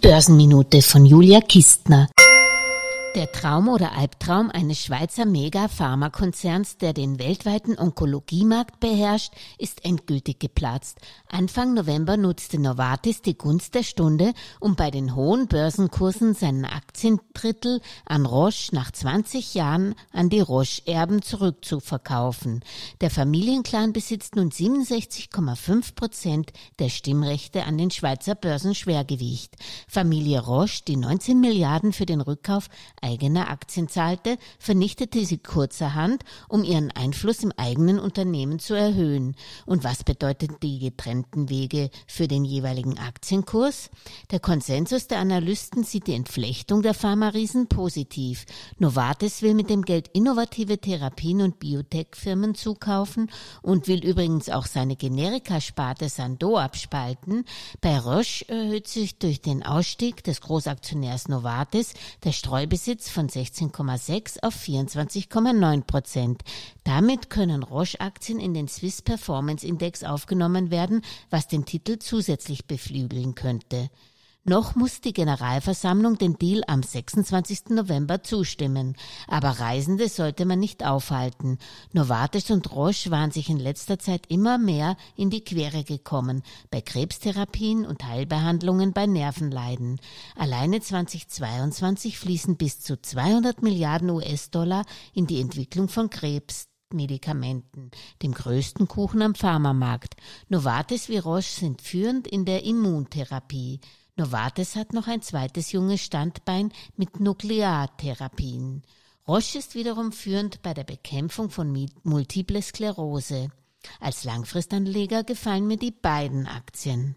Börsenminute von Julia Kistner. Der Traum oder Albtraum eines Schweizer Mega-Pharmakonzerns, der den weltweiten Onkologiemarkt beherrscht, ist endgültig geplatzt. Anfang November nutzte Novartis die Gunst der Stunde, um bei den hohen Börsenkursen seinen Aktiendrittel an Roche nach 20 Jahren an die Roche-Erben zurückzuverkaufen. Der Familienclan besitzt nun 67,5 Prozent der Stimmrechte an den Schweizer Börsenschwergewicht. Familie Roche, die 19 Milliarden für den Rückkauf eigene Aktien zahlte, vernichtete sie kurzerhand, um ihren Einfluss im eigenen Unternehmen zu erhöhen. Und was bedeuten die getrennten Wege für den jeweiligen Aktienkurs? Der Konsensus der Analysten sieht die Entflechtung der Pharma-Riesen positiv. Novartis will mit dem Geld innovative Therapien und Biotech-Firmen zukaufen und will übrigens auch seine Generikasparte Sando abspalten. Bei Roche erhöht sich durch den Ausstieg des Großaktionärs Novartis der Streubesitz Besitz von 16,6 auf 24,9 Prozent. Damit können Roche-Aktien in den Swiss Performance Index aufgenommen werden, was den Titel zusätzlich beflügeln könnte. Noch muss die Generalversammlung den Deal am 26. November zustimmen. Aber Reisende sollte man nicht aufhalten. Novartis und Roche waren sich in letzter Zeit immer mehr in die Quere gekommen. Bei Krebstherapien und Heilbehandlungen bei Nervenleiden. Alleine 2022 fließen bis zu 200 Milliarden US-Dollar in die Entwicklung von Krebs. Medikamenten, dem größten Kuchen am Pharmamarkt. Novartis wie Roche sind führend in der Immuntherapie. Novartis hat noch ein zweites junges Standbein mit Nukleartherapien. Roche ist wiederum führend bei der Bekämpfung von Multiple Sklerose. Als Langfristanleger gefallen mir die beiden Aktien.